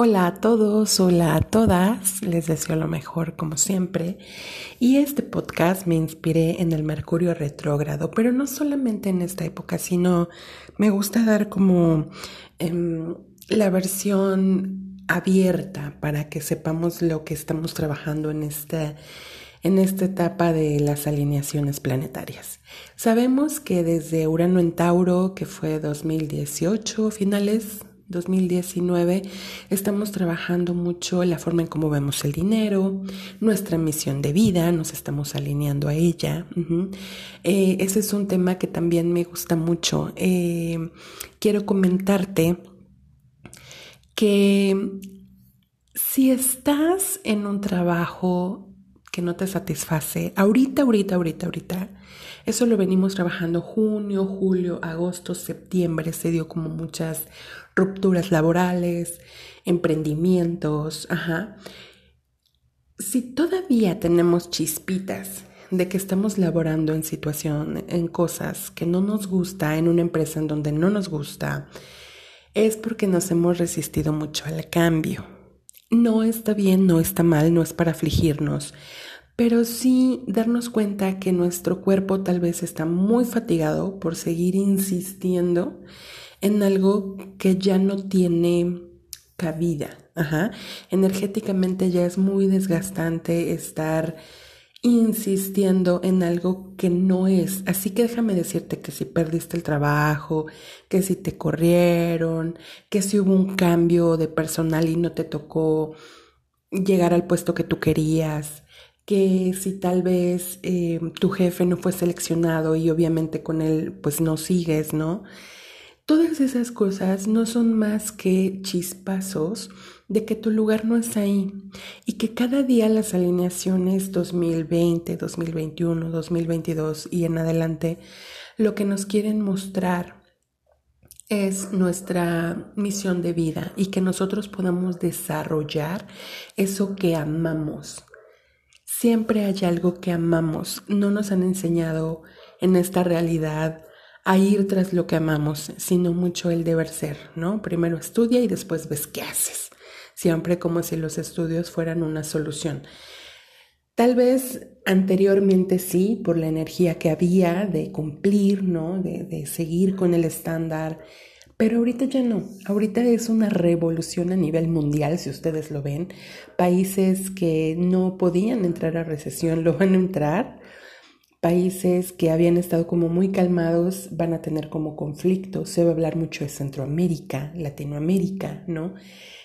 Hola a todos, hola a todas, les deseo lo mejor como siempre. Y este podcast me inspiré en el Mercurio retrógrado, pero no solamente en esta época, sino me gusta dar como em, la versión abierta para que sepamos lo que estamos trabajando en esta, en esta etapa de las alineaciones planetarias. Sabemos que desde Urano en Tauro, que fue 2018, finales 2019 estamos trabajando mucho la forma en cómo vemos el dinero, nuestra misión de vida, nos estamos alineando a ella. Eh, ese es un tema que también me gusta mucho. Eh, quiero comentarte que si estás en un trabajo que no te satisface, ahorita, ahorita, ahorita, ahorita, eso lo venimos trabajando junio, julio, agosto, septiembre, se dio como muchas rupturas laborales, emprendimientos, ajá. Si todavía tenemos chispitas de que estamos laborando en situación, en cosas que no nos gusta, en una empresa en donde no nos gusta, es porque nos hemos resistido mucho al cambio. No está bien, no está mal, no es para afligirnos, pero sí darnos cuenta que nuestro cuerpo tal vez está muy fatigado por seguir insistiendo en algo que ya no tiene cabida. Ajá. Energéticamente ya es muy desgastante estar insistiendo en algo que no es. Así que déjame decirte que si perdiste el trabajo, que si te corrieron, que si hubo un cambio de personal y no te tocó llegar al puesto que tú querías, que si tal vez eh, tu jefe no fue seleccionado y obviamente con él pues no sigues, ¿no? Todas esas cosas no son más que chispazos de que tu lugar no es ahí y que cada día las alineaciones 2020, 2021, 2022 y en adelante lo que nos quieren mostrar es nuestra misión de vida y que nosotros podamos desarrollar eso que amamos. Siempre hay algo que amamos. No nos han enseñado en esta realidad a ir tras lo que amamos, sino mucho el deber ser, ¿no? Primero estudia y después ves qué haces, siempre como si los estudios fueran una solución. Tal vez anteriormente sí, por la energía que había de cumplir, ¿no? De, de seguir con el estándar, pero ahorita ya no. Ahorita es una revolución a nivel mundial, si ustedes lo ven. Países que no podían entrar a recesión lo van a entrar países que habían estado como muy calmados van a tener como conflicto. Se va a hablar mucho de Centroamérica, Latinoamérica, ¿no?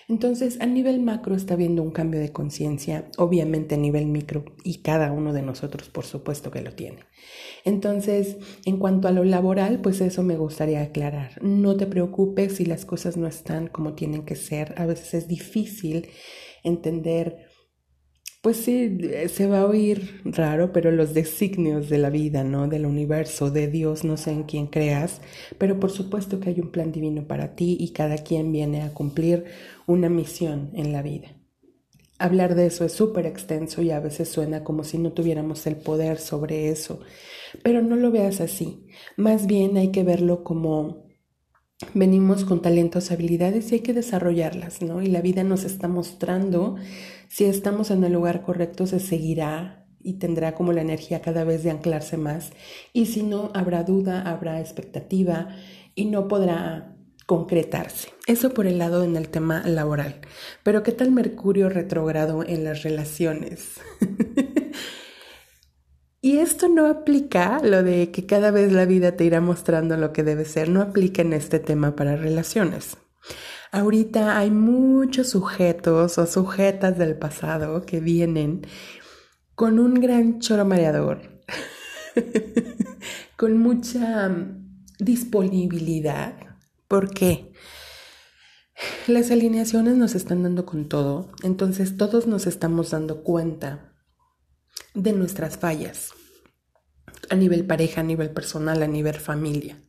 Entonces, a nivel macro está habiendo un cambio de conciencia, obviamente a nivel micro, y cada uno de nosotros, por supuesto, que lo tiene. Entonces, en cuanto a lo laboral, pues eso me gustaría aclarar. No te preocupes si las cosas no están como tienen que ser. A veces es difícil entender pues sí, eh, se va a oír raro, pero los designios de la vida, ¿no? Del universo, de Dios, no sé en quién creas, pero por supuesto que hay un plan divino para ti y cada quien viene a cumplir una misión en la vida. Hablar de eso es súper extenso y a veces suena como si no tuviéramos el poder sobre eso, pero no lo veas así. Más bien hay que verlo como venimos con talentos, habilidades y hay que desarrollarlas, ¿no? Y la vida nos está mostrando si estamos en el lugar correcto, se seguirá y tendrá como la energía cada vez de anclarse más. Y si no, habrá duda, habrá expectativa y no podrá concretarse. Eso por el lado en el tema laboral. Pero ¿qué tal Mercurio retrógrado en las relaciones? y esto no aplica lo de que cada vez la vida te irá mostrando lo que debe ser, no aplica en este tema para relaciones. Ahorita hay muchos sujetos o sujetas del pasado que vienen con un gran choro mareador, con mucha mm, disponibilidad. ¿Por qué? Las alineaciones nos están dando con todo, entonces todos nos estamos dando cuenta de nuestras fallas a nivel pareja, a nivel personal, a nivel familia.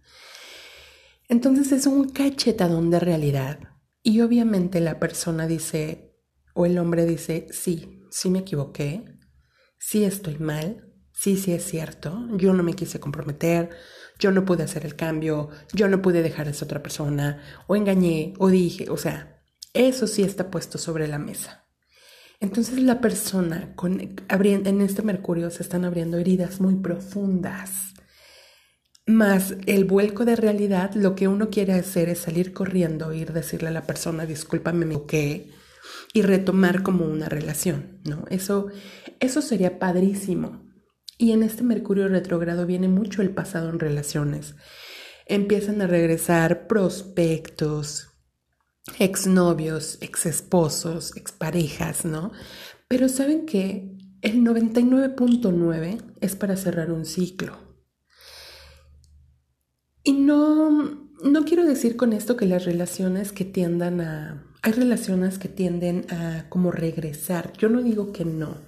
Entonces es un cachetadón de realidad y obviamente la persona dice, o el hombre dice, sí, sí me equivoqué, sí estoy mal, sí, sí es cierto, yo no me quise comprometer, yo no pude hacer el cambio, yo no pude dejar a esa otra persona, o engañé, o dije, o sea, Eso sí está puesto sobre la mesa. Entonces la persona con, en este Mercurio se están abriendo heridas muy profundas. Más el vuelco de realidad, lo que uno quiere hacer es salir corriendo, ir decirle a la persona, discúlpame, me equivoqué, y retomar como una relación, ¿no? Eso, eso sería padrísimo. Y en este Mercurio retrógrado viene mucho el pasado en relaciones. Empiezan a regresar prospectos, exnovios, exesposos, exparejas, ¿no? Pero saben que el 99.9 es para cerrar un ciclo. Y no, no quiero decir con esto que las relaciones que tiendan a... Hay relaciones que tienden a como regresar. Yo no digo que no.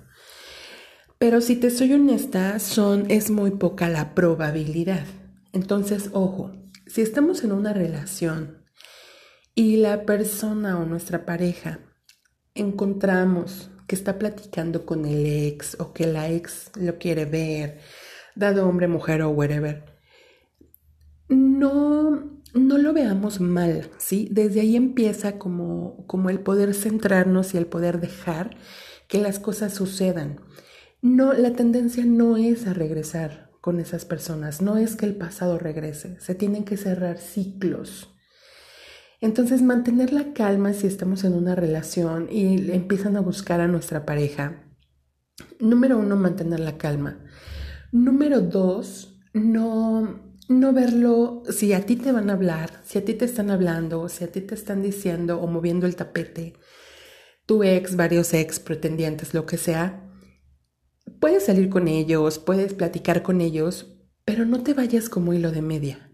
Pero si te soy honesta, son, es muy poca la probabilidad. Entonces, ojo, si estamos en una relación y la persona o nuestra pareja encontramos que está platicando con el ex o que la ex lo quiere ver, dado hombre, mujer o whatever, no, no lo veamos mal, ¿sí? Desde ahí empieza como, como el poder centrarnos y el poder dejar que las cosas sucedan. No, la tendencia no es a regresar con esas personas, no es que el pasado regrese, se tienen que cerrar ciclos. Entonces, mantener la calma si estamos en una relación y empiezan a buscar a nuestra pareja. Número uno, mantener la calma. Número dos, no, no verlo, si a ti te van a hablar, si a ti te están hablando, si a ti te están diciendo o moviendo el tapete, tu ex, varios ex, pretendientes, lo que sea, puedes salir con ellos, puedes platicar con ellos, pero no te vayas como hilo de media.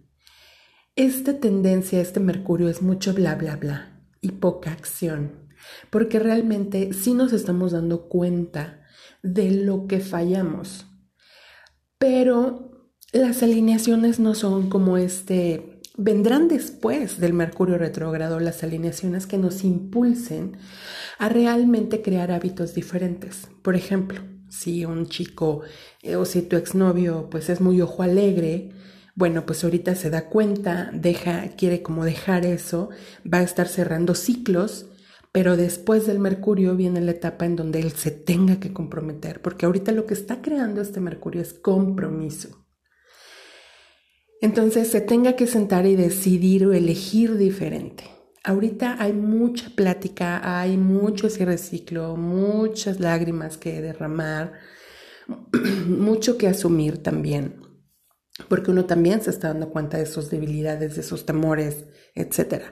Esta tendencia, este Mercurio es mucho bla, bla, bla y poca acción, porque realmente sí nos estamos dando cuenta de lo que fallamos. Pero las alineaciones no son como este, vendrán después del Mercurio retrógrado las alineaciones que nos impulsen a realmente crear hábitos diferentes. Por ejemplo, si un chico eh, o si tu exnovio pues es muy ojo alegre, bueno, pues ahorita se da cuenta, deja, quiere como dejar eso, va a estar cerrando ciclos, pero después del Mercurio viene la etapa en donde él se tenga que comprometer, porque ahorita lo que está creando este Mercurio es compromiso. Entonces se tenga que sentar y decidir o elegir diferente. Ahorita hay mucha plática, hay mucho cierre ciclo, muchas lágrimas que derramar, mucho que asumir también porque uno también se está dando cuenta de sus debilidades, de sus temores, etc.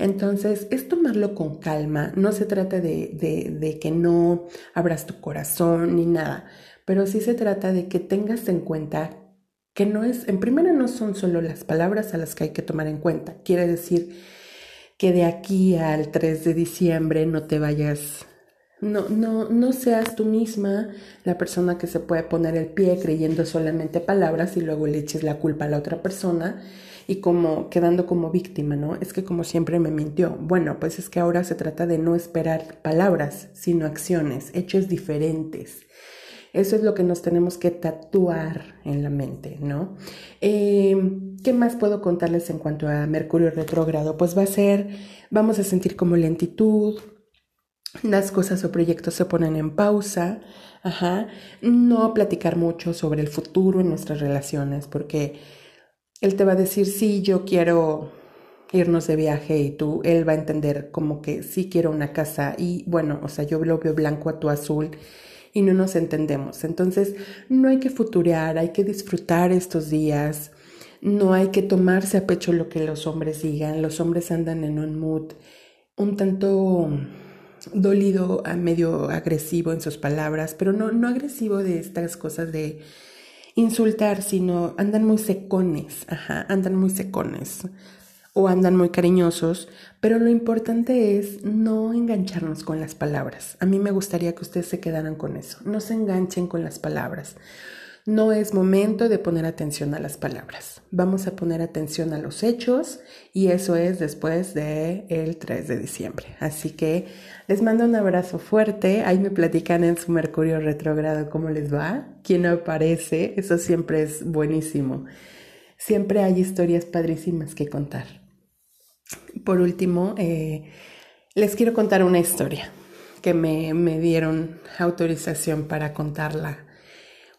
Entonces, es tomarlo con calma, no se trata de, de, de, que no abras tu corazón ni nada, pero sí se trata de que tengas en cuenta que no es, en primera no son solo las palabras a las que hay que tomar en cuenta, quiere decir que de aquí al 3 de diciembre no te vayas no, no, no seas tú misma la persona que se puede poner el pie creyendo solamente palabras y luego le eches la culpa a la otra persona y como quedando como víctima, ¿no? Es que como siempre me mintió. Bueno, pues es que ahora se trata de no esperar palabras, sino acciones, hechos diferentes. Eso es lo que nos tenemos que tatuar en la mente, ¿no? Eh, ¿Qué más puedo contarles en cuanto a Mercurio retrógrado? Pues va a ser, vamos a sentir como lentitud, las cosas o proyectos se ponen en pausa, ajá, no platicar mucho sobre el futuro en nuestras relaciones, porque él te va a decir, sí, yo quiero irnos de viaje y tú, él va a entender como que sí quiero una casa y bueno, o sea, yo lo veo blanco a tu azul y no nos entendemos. Entonces, no hay que futurear, hay que disfrutar estos días, no hay que tomarse a pecho lo que los hombres digan, los hombres andan en un mood un tanto dolido, a medio agresivo en sus palabras, pero no, no agresivo de estas cosas de insultar, sino andan muy secones, ajá, andan muy secones o andan muy cariñosos, pero lo importante es no engancharnos con las palabras. A mí me gustaría que ustedes se quedaran con eso, no se enganchen con las palabras. No es momento de poner atención a las palabras. Vamos a poner atención a los hechos y eso es después del el 3 de diciembre. Así que les mando un abrazo fuerte. Ahí me platican en su Mercurio retrógrado cómo les va, quién aparece. Eso siempre es buenísimo. Siempre hay historias padrísimas que contar. Por último, eh, Les quiero contar una historia que me, me dieron autorización para contarla.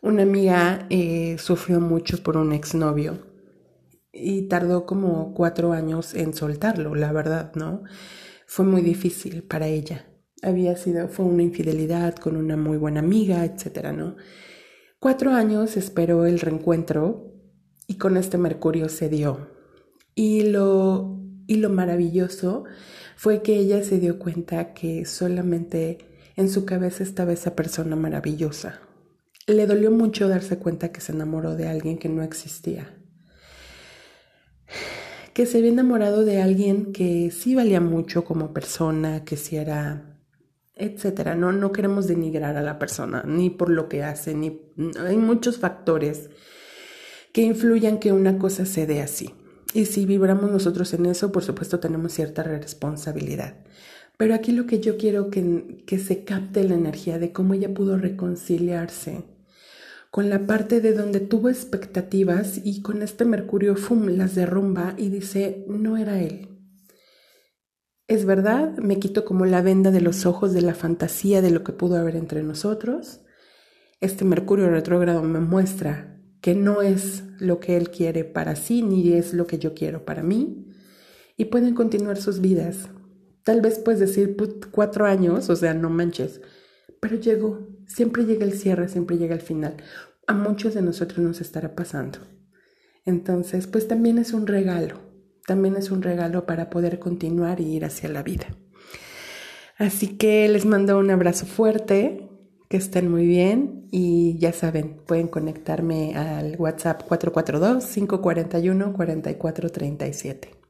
Una amiga eh, sufrió mucho por un exnovio y tardó como cuatro años en soltarlo, la verdad, ¿no? Fue muy difícil para ella. Había sido, fue una infidelidad con una muy buena amiga, etcétera, ¿no? Cuatro años esperó el reencuentro y con este Mercurio se dio. Y lo, y lo maravilloso fue que ella se dio cuenta que solamente en su cabeza estaba esa persona maravillosa. Le dolió mucho darse cuenta que se enamoró de alguien que no existía. Que se había enamorado de alguien que sí valía mucho como persona, que sí era, etcétera. No, no queremos denigrar a la persona, ni por lo que hace, ni hay muchos factores que influyan que una cosa se dé así. Y si vibramos nosotros en eso, por supuesto tenemos cierta responsabilidad. Pero aquí lo que yo quiero que, que se capte la energía de cómo ella pudo reconciliarse con la parte de donde tuvo expectativas y con este Mercurio, fum, las derrumba y dice, no era él. Es verdad, me quito como la venda de los ojos de la fantasía de lo que pudo haber entre nosotros. Este Mercurio retrógrado me muestra que no es lo que Él quiere para sí, ni es lo que yo quiero para mí, y pueden continuar sus vidas. Tal vez puedes decir cuatro años, o sea, no manches, pero llegó, siempre llega el cierre, siempre llega el final. A muchos de nosotros nos estará pasando. Entonces, pues también es un regalo, también es un regalo para poder continuar y ir hacia la vida. Así que les mando un abrazo fuerte, que estén muy bien y ya saben, pueden conectarme al WhatsApp 442-541-4437.